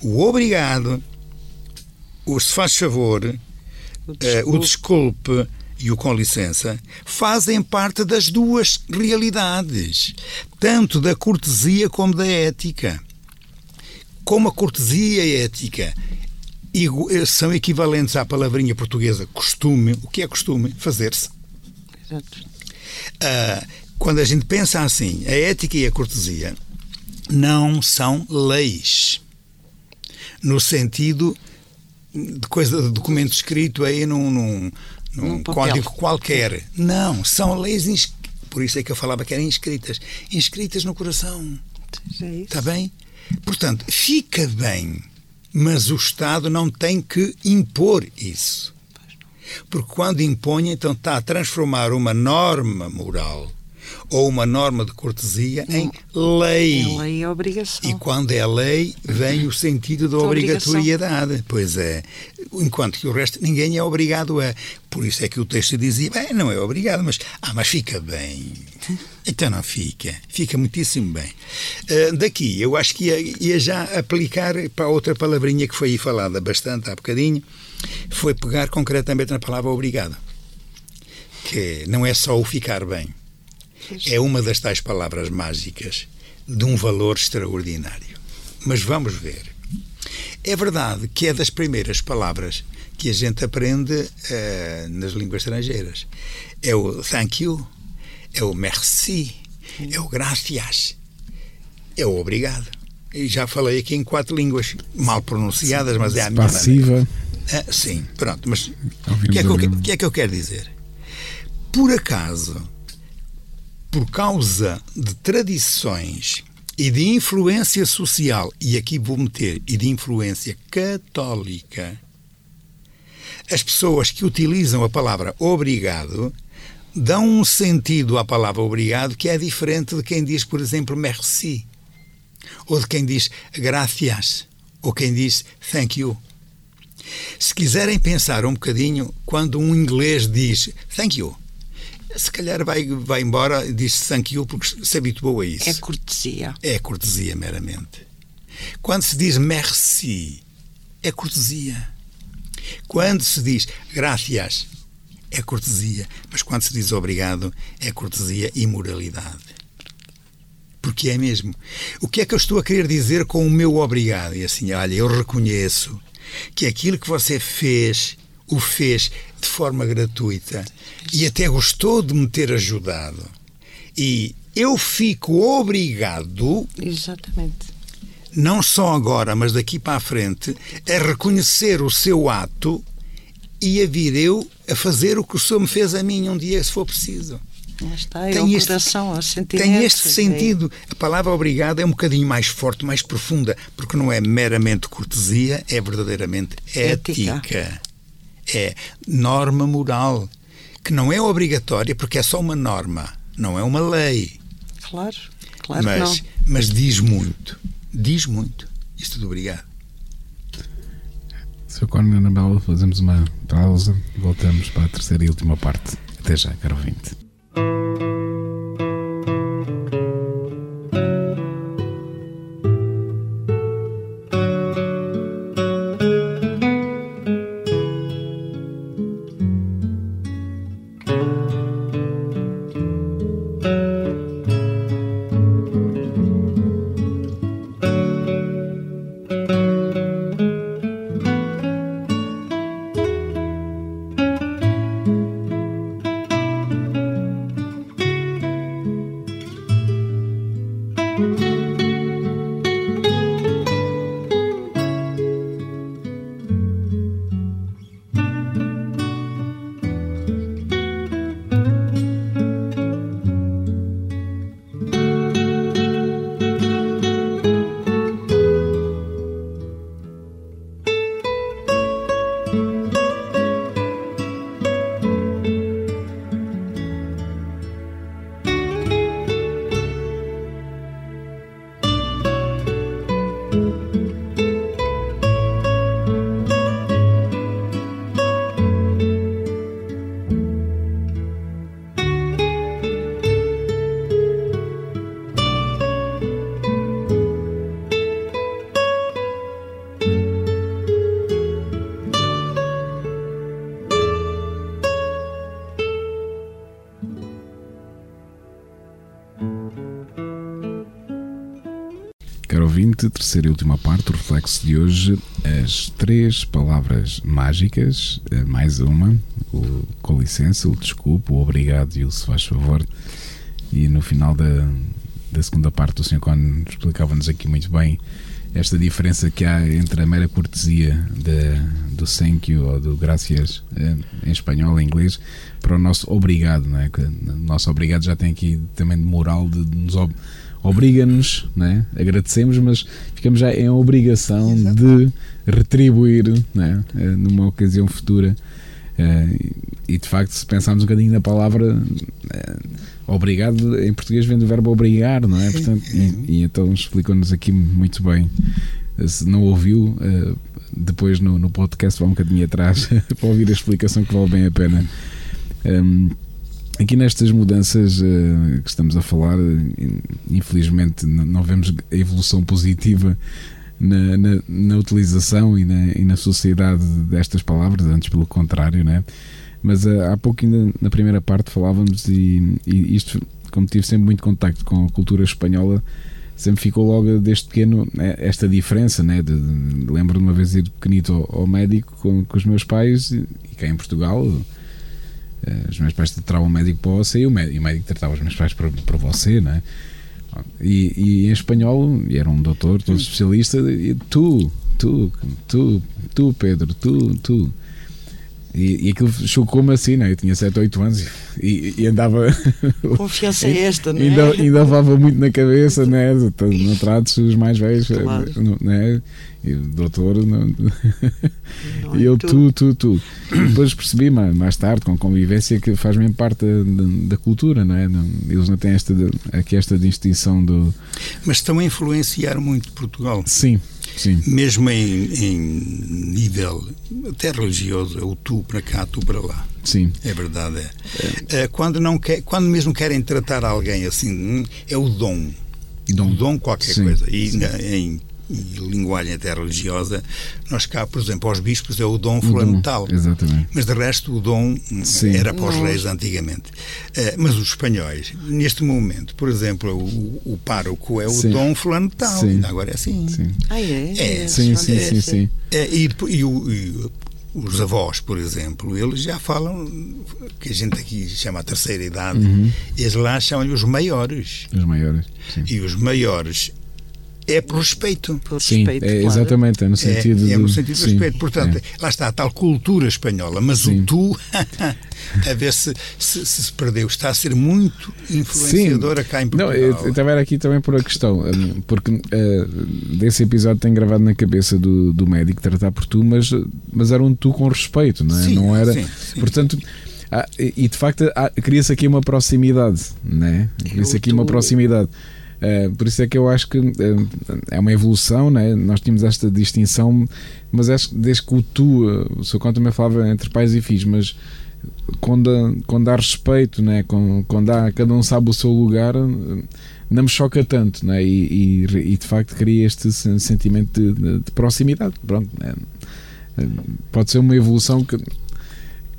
o obrigado, o se faz favor, O eh, o desculpe. desculpe e o com licença fazem parte das duas realidades, tanto da cortesia como da ética. Como a cortesia e a ética eh, são equivalentes à palavrinha portuguesa costume, o que é costume? Fazer-se. Exato. Ah, quando a gente pensa assim, a ética e a cortesia não são leis, no sentido de coisa de documento escrito aí num, num, num código qualquer. Não, são leis, por isso é que eu falava que eram inscritas, inscritas no coração. É. Está bem? Portanto, fica bem, mas o Estado não tem que impor isso. Porque quando impõe, então está a transformar uma norma moral ou uma norma de cortesia em lei. É lei e obrigação. E quando é lei, vem o sentido da Da obrigação. obrigatoriedade. Pois é. Enquanto que o resto, ninguém é obrigado a. Por isso é que o texto dizia: bem, não é obrigado, mas. Ah, mas fica bem. Então não fica. Fica muitíssimo bem. Ah, daqui, eu acho que ia, ia já aplicar para outra palavrinha que foi aí falada bastante há bocadinho. Foi pegar concretamente na palavra obrigado. Que não é só o ficar bem é uma das tais palavras mágicas de um valor extraordinário. Mas vamos ver. É verdade que é das primeiras palavras que a gente aprende eh, nas línguas estrangeiras. É o thank you, é o merci, é o gracias, é o obrigado. E já falei aqui em quatro línguas, mal pronunciadas, mas é a minha. Passiva. Ah, sim, pronto, mas o que, é que- que é que eu quero dizer? Por acaso, por causa de tradições e de influência social, e aqui vou meter, e de influência católica, as pessoas que utilizam a palavra obrigado dão um sentido à palavra obrigado que é diferente de quem diz, por exemplo, merci, ou de quem diz gracias, ou quem diz thank you. Se quiserem pensar um bocadinho, quando um inglês diz thank you, se calhar vai, vai embora e diz thank you porque se habituou a isso. É cortesia. É cortesia meramente. Quando se diz merci, é cortesia. Quando se diz gracias, é cortesia. Mas quando se diz obrigado, é cortesia e moralidade. Porque é mesmo. O que é que eu estou a querer dizer com o meu obrigado? E assim, olha, eu reconheço que aquilo que você fez, o fez de forma gratuita e até gostou de me ter ajudado. E eu fico obrigado Exatamente. não só agora, mas daqui para a frente, a reconhecer o seu ato e a vir eu a fazer o que o Senhor me fez a mim um dia, se for preciso. Está, é Tem este- coração. Tem este é- sentido. A palavra obrigado é um bocadinho mais forte, mais profunda, porque não é meramente cortesia, é verdadeiramente Ética. ética. É norma moral, que não é obrigatória, porque é só uma norma, não é uma lei. Claro, claro mas, que mas diz muito. Diz muito. Isto de obrigado. Sr. Conan Anabela, fazemos uma pausa e voltamos para a terceira e última parte. Até já, caro ouvinte. Terceira e última parte, o reflexo de hoje, as três palavras mágicas, eh, mais uma, o com licença, o desculpe, o obrigado e o se faz favor. E no final da, da segunda parte, o Sr. Con explicava-nos aqui muito bem esta diferença que há entre a mera cortesia de, do thank you ou do gracias eh, em espanhol, em inglês, para o nosso obrigado, não é? Que o nosso obrigado já tem aqui também de moral de, de nos obriga-nos, né? agradecemos, mas ficamos já em obrigação Exato. de retribuir né? numa ocasião futura. Uh, e de facto, se pensarmos um bocadinho na palavra uh, obrigado, em português vem do verbo obrigar, não é? Portanto, e, e então explicou-nos aqui muito bem. Se não ouviu, depois no, no podcast vá um bocadinho atrás para ouvir a explicação que vale bem a pena. Um, Aqui nestas mudanças uh, que estamos a falar, infelizmente não vemos a evolução positiva na, na, na utilização e na, e na, sociedade destas palavras, antes pelo contrário, né? Mas uh, há pouco ainda na primeira parte falávamos e, e, isto, como tive sempre muito contacto com a cultura espanhola, sempre ficou logo desde pequeno esta diferença, né? De, de, lembro de uma vez ir pequenito ao, ao médico com, com, os meus pais e, e cá em Portugal eh, os meus pais tratavam o médico para você e o médico, e o médico tratava os meus pais para, para você, não é? E, e, em espanhol, e era um doutor, todo especialista, e tu, tu, tu, tu, Pedro, tu, tu. E, e aquilo chocou-me assim, né? Eu tinha 7 ou 8 anos e, e andava. Confiança é esta, não é? Ainda, ainda levava muito na cabeça, né? Não trates os mais velhos, claro. né? E o doutor. Não... não e eu, tu, tu, tu. E depois percebi mais tarde, com convivência, que faz mesmo parte da, da cultura, não é? Eles não têm esta, aqui esta distinção do. Mas estão a influenciar muito Portugal. Sim. Sim. mesmo em, em, nível até religioso, é o tu para cá, tu para lá. Sim. É verdade. É. é. Quando, não quer, quando mesmo querem tratar alguém assim, hum, é o dom. Dom, o dom qualquer Sim. coisa. E na, em e linguagem até religiosa, nós cá, por exemplo, aos bispos é o dom fundamental. Exatamente. Mas de resto o dom Sim. era para os reis antigamente. Uh, mas os espanhóis, neste momento, por exemplo, o, o pároco é o sim. dom fundamental. Sim. Agora é assim. Sim. Ah, é? é. Sim, sim, sim. sim. É, e, e, e os avós, por exemplo, eles já falam que a gente aqui chama a terceira idade, uhum. eles lá chamam os maiores. Os maiores. Sim. E os maiores é por respeito. Por sim, respeito, é, claro. exatamente, é no sentido é, é no sentido de respeito. Portanto, é. lá está a tal cultura espanhola, mas sim. o tu, a ver se, se, se, se perdeu, está a ser muito influenciadora sim. cá em Portugal. Não, eu estava aqui também por a questão, porque uh, desse episódio tem gravado na cabeça do, do médico tratar por tu, mas, mas era um tu com respeito, não é? Sim, não era. Sim, portanto. Ah, e de facto cria-se aqui uma proximidade, né? Cria-se aqui uma proximidade. Uh, por isso é que eu acho que uh, é uma evolução, né? nós tínhamos esta distinção, mas acho que desde que o tu, uh, o seu conto também falava entre pais e filhos, mas quando, quando há respeito, né? quando, quando há, cada um sabe o seu lugar, não me choca tanto, né? e, e, e de facto cria este sentimento de, de, de proximidade. Pronto, né? pode ser uma evolução que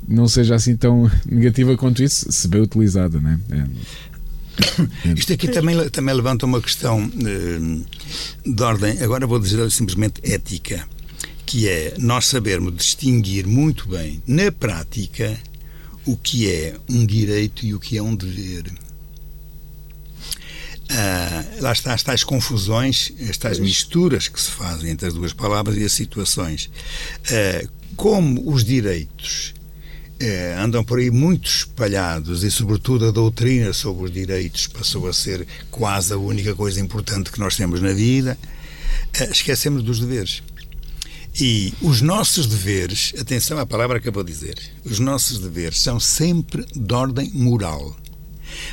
não seja assim tão negativa quanto isso, se bem utilizada. Né? É. Isto aqui também, também levanta uma questão eh, de ordem, agora vou dizer simplesmente ética, que é nós sabermos distinguir muito bem, na prática, o que é um direito e o que é um dever. Ah, lá está as tais confusões, as tais misturas que se fazem entre as duas palavras e as situações. Ah, como os direitos é, andam por aí muito espalhados e, sobretudo, a doutrina sobre os direitos passou a ser quase a única coisa importante que nós temos na vida, é, esquecemos dos deveres. E os nossos deveres, atenção à palavra que eu vou dizer, os nossos deveres são sempre de ordem moral.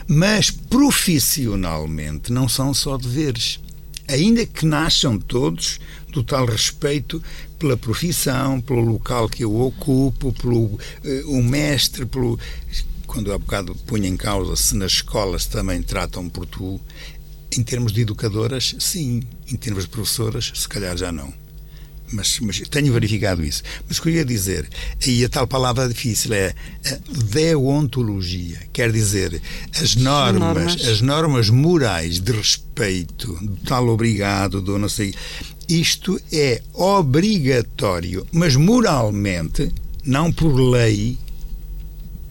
Mas profissionalmente não são só deveres. Ainda que nasçam todos do tal respeito pela profissão, pelo local que eu ocupo, pelo uh, um mestre, pelo quando há bocado punha em causa se nas escolas também tratam por tu, em termos de educadoras, sim, em termos de professoras, se calhar já não. mas, mas, tenho verificado isso. Mas o que eu ia dizer, aí a tal palavra difícil é deontologia, quer dizer, as normas, normas. as normas morais de respeito, do tal obrigado, do não sei. Isto é obrigatório, mas moralmente, não por lei,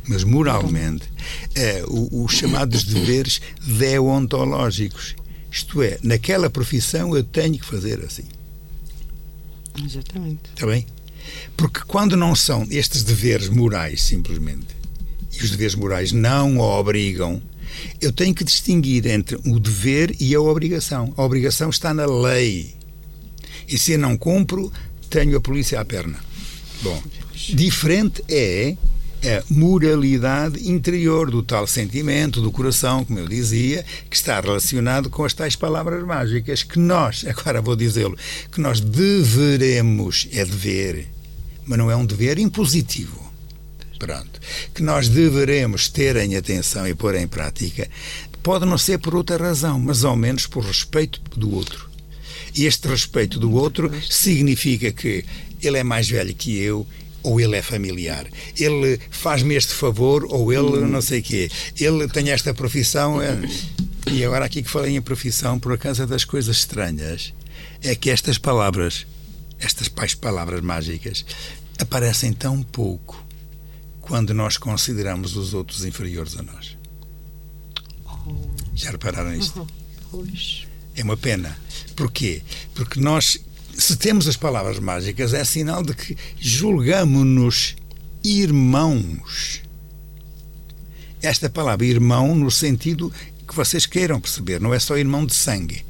mas moralmente, é, os chamados deveres deontológicos. Isto é, naquela profissão eu tenho que fazer assim. Exatamente. Está bem? Porque quando não são estes deveres morais, simplesmente, e os deveres morais não o obrigam, eu tenho que distinguir entre o dever e a obrigação. A obrigação está na lei. E se não cumpro, tenho a polícia à perna. Bom, diferente é a moralidade interior do tal sentimento, do coração, como eu dizia, que está relacionado com as tais palavras mágicas que nós, agora vou dizê-lo, que nós deveremos, é dever, mas não é um dever impositivo. Pronto. Que nós deveremos ter em atenção e pôr em prática, pode não ser por outra razão, mas ao menos por respeito do outro. E este respeito do outro significa que ele é mais velho que eu, ou ele é familiar. Ele faz-me este favor ou ele hum. não sei quê. Ele tem esta profissão. É... E agora aqui que falei em profissão, por acaso é das coisas estranhas, é que estas palavras, estas pais palavras mágicas, aparecem tão pouco quando nós consideramos os outros inferiores a nós. Já repararam isto? É uma pena. Porquê? Porque nós se temos as palavras mágicas, é sinal de que julgamos-nos irmãos. Esta palavra irmão, no sentido que vocês queiram perceber, não é só irmão de sangue.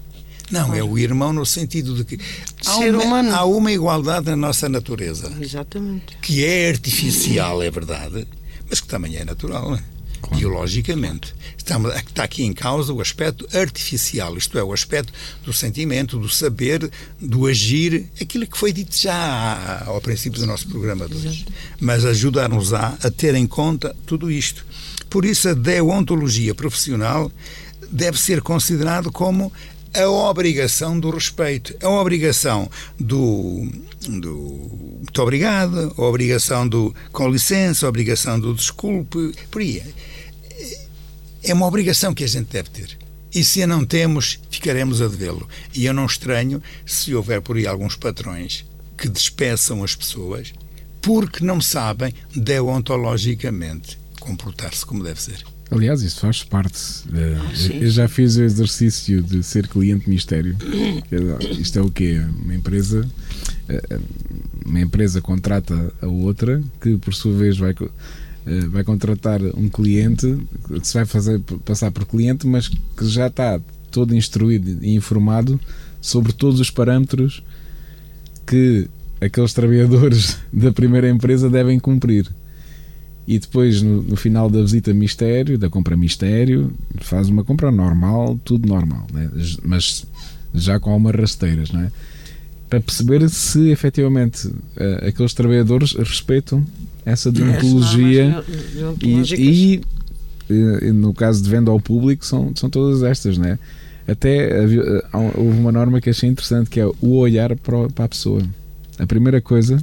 Não, é o irmão no sentido de que há uma, há uma igualdade na nossa natureza. Exatamente. Que é artificial, é verdade, mas que também é natural. Não é? Claro. biologicamente. Está aqui em causa o aspecto artificial, isto é, o aspecto do sentimento, do saber, do agir, aquilo que foi dito já ao princípio do nosso programa de hoje. Mas ajudar-nos a, a ter em conta tudo isto. Por isso, a deontologia profissional deve ser considerado como a obrigação do respeito, a obrigação do, do muito obrigado, a obrigação do com licença, a obrigação do desculpe, por aí. É uma obrigação que a gente deve ter. E se a não temos, ficaremos a devê-lo. E eu não estranho se houver por aí alguns patrões que despeçam as pessoas porque não sabem deontologicamente comportar-se como deve ser. Aliás, isso faz parte. Ah, eu já fiz o exercício de ser cliente mistério. Isto é o quê? Uma empresa, eh, uma empresa contrata a outra que, por sua vez, vai eh, vai contratar um cliente que se vai fazer passar por cliente, mas que já está todo instruído e informado sobre todos os parâmetros que aqueles trabalhadores da primeira empresa devem cumprir. E depois, no, no final da visita mistério, da compra mistério, faz uma compra normal, tudo normal, né? mas já com algumas rasteiras, não é? para perceber se efetivamente uh, aqueles trabalhadores respeitam essa deontologia e, e, no caso de venda ao público são, são todas estas, né? Até houve uma norma que achei interessante que é o olhar para, a pessoa. A primeira coisa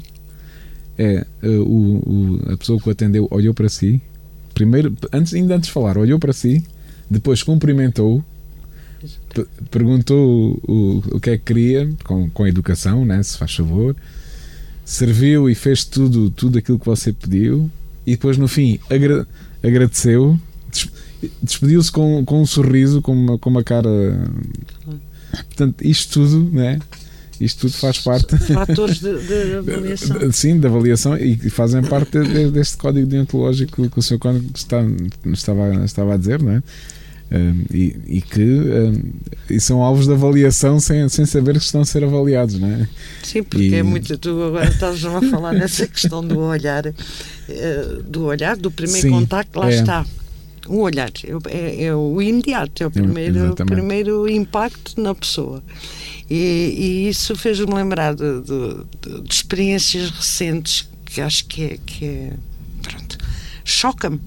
é uh, o, o, a pessoa que o atendeu olhou para si, primeiro, antes, ainda antes de falar, olhou para si, depois cumprimentou, perguntou o, o, o que é que queria, com, com educação, né, se faz favor, serviu e fez tudo, tudo aquilo que você pediu e depois no fim agra agradeceu, despediu-se com, com um sorriso, com uma, com uma cara. Portanto, isto tudo, né? Isto tudo faz parte. Fatores de, de avaliação. Sim, de avaliação e fazem parte deste código deontológico que o Sr. Cónigo está, estava, estava a dizer, não é? Um, e, e, que um, e são alvos de avaliação sem, sem saber que estão a ser avaliados, não é? Sim, porque e... é muito. Tu agora estás a falar nessa questão do olhar, uh, do olhar, do primeiro Sim, contacto, lá é. está. O olhar é, é, o imediato, é o primeiro, o primeiro impacto na pessoa. E, e isso fez-me lembrar de, de, de, experiências recentes que acho que é. Que é pronto, choca-me.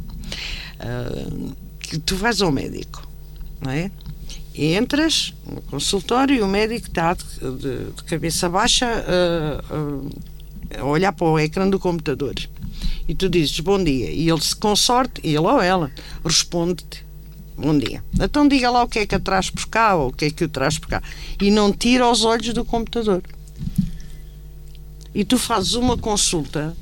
Uh, que tu vais ao médico, não é? E entras no consultório e o médico está de, de, de cabeça baixa a, a, a olhar para o ecrã do computador. E tu dizes bom dia. E ele, com sorte, ele ou ela, responde-te bom dia. Então diga lá o que é que a traz por cá ou o que é que o traz por cá. E não tira os olhos do computador. E tu fazes uma consulta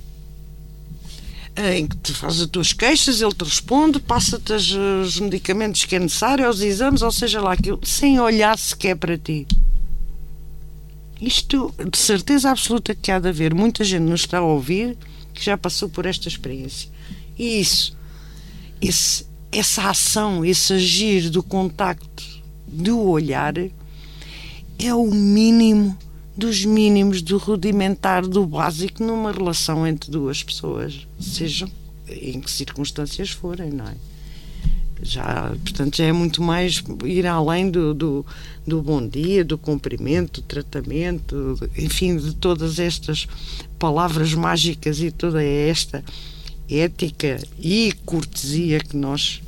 em que tu fazes as tuas queixas, ele te responde, passa-te os medicamentos que é necessário, os exames, ou seja lá aquilo, sem olhar sequer para ti. Isto, de certeza absoluta que há de haver muita gente nos está a ouvir que já passou por esta experiência. E isso, esse, essa ação, esse agir do contacto, do olhar, é o mínimo dos mínimos, do rudimentar, do básico numa relação entre duas pessoas, sejam em que circunstâncias forem, não é? Já, portanto, já é muito mais ir além do, do, do bom dia, do cumprimento, do tratamento, enfim, de todas estas palavras mágicas e toda esta ética e cortesia que nós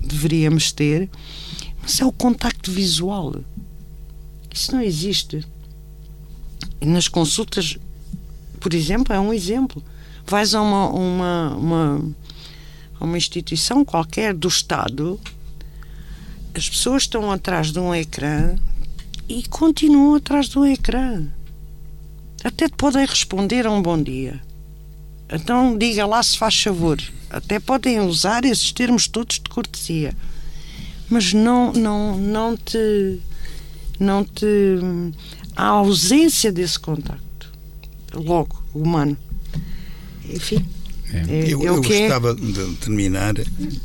deveríamos ter, mas é o contacto visual. Isso não existe nas consultas, por exemplo, é um exemplo. Vais a uma, uma, uma, uma instituição qualquer do Estado, as pessoas estão atrás de um ecrã e continuam atrás do ecrã. Até te podem responder a um bom dia. Então diga lá se faz favor. Até podem usar esses termos todos de cortesia. Mas não, não, não te não te a ausência desse contacto, logo, humano. Enfim. É. é eu, é eu é. gostava de terminar,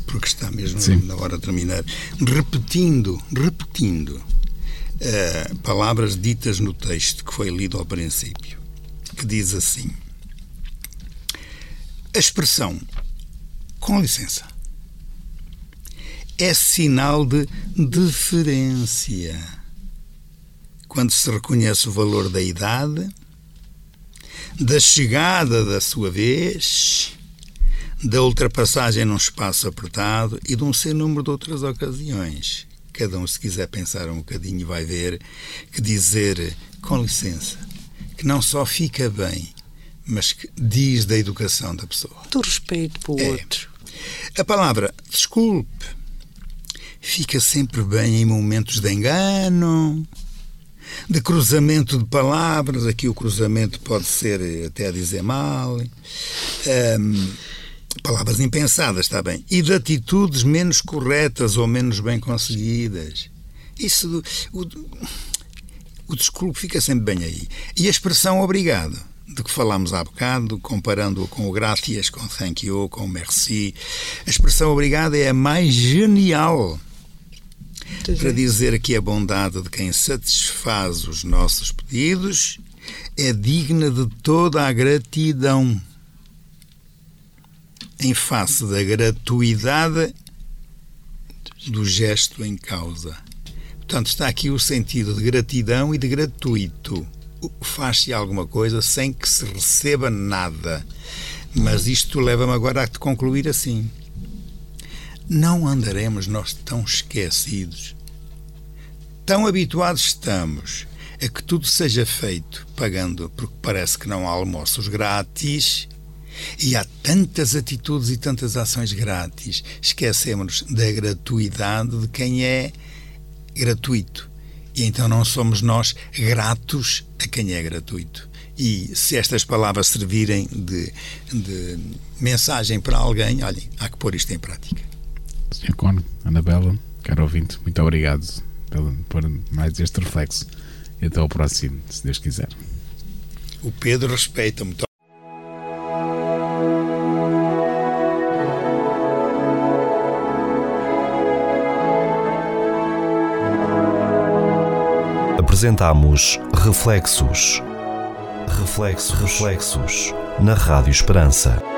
porque está mesmo Sim. na hora de terminar, repetindo, repetindo uh, palavras ditas no texto que foi lido ao princípio, que diz assim: a expressão com licença é sinal de deferência quando se reconhece o valor da idade, da chegada da sua vez, da ultrapassagem num espaço apertado e de um sem número de outras ocasiões. Cada um, se quiser pensar um bocadinho, vai ver que dizer com licença, que não só fica bem, mas que diz da educação da pessoa. Do respeito para o é. outro. A palavra desculpe fica sempre bem em momentos de engano, de cruzamento de palavras, aqui o cruzamento pode ser até a dizer mal, um, palavras impensadas, está bem, e de atitudes menos corretas ou menos bem conseguidas. Isso, o, o desculpe fica sempre bem aí. E a expressão obrigado, de que falámos há bocado, comparando-o com o gracias, com thank you, com merci, a expressão obrigado é a mais genial para dizer que a bondade de quem satisfaz os nossos pedidos é digna de toda a gratidão. Em face da gratuidade do gesto em causa. Portanto, está aqui o sentido de gratidão e de gratuito. Faz-se alguma coisa sem que se receba nada. Mas isto leva-me agora a te concluir assim não andaremos nós tão esquecidos. Tão habituados estamos a que tudo seja feito pagando, porque parece que não há almoços grátis. E há tantas atitudes e tantas ações grátis. Esquecemos da gratuidade de quem é gratuito. E então não somos nós gratos a quem é gratuito. E se estas palavras servirem de, de mensagem para alguém, olhem, há que pôr isto em prática. Sr. Cono, Anabela, caro ouvinte, muito obrigado por mais este reflexo. E até ao próximo, se Deus quiser. O Pedro respeita muito. Apresentamos Reflexos. Reflexos, reflexos na Rádio Esperança.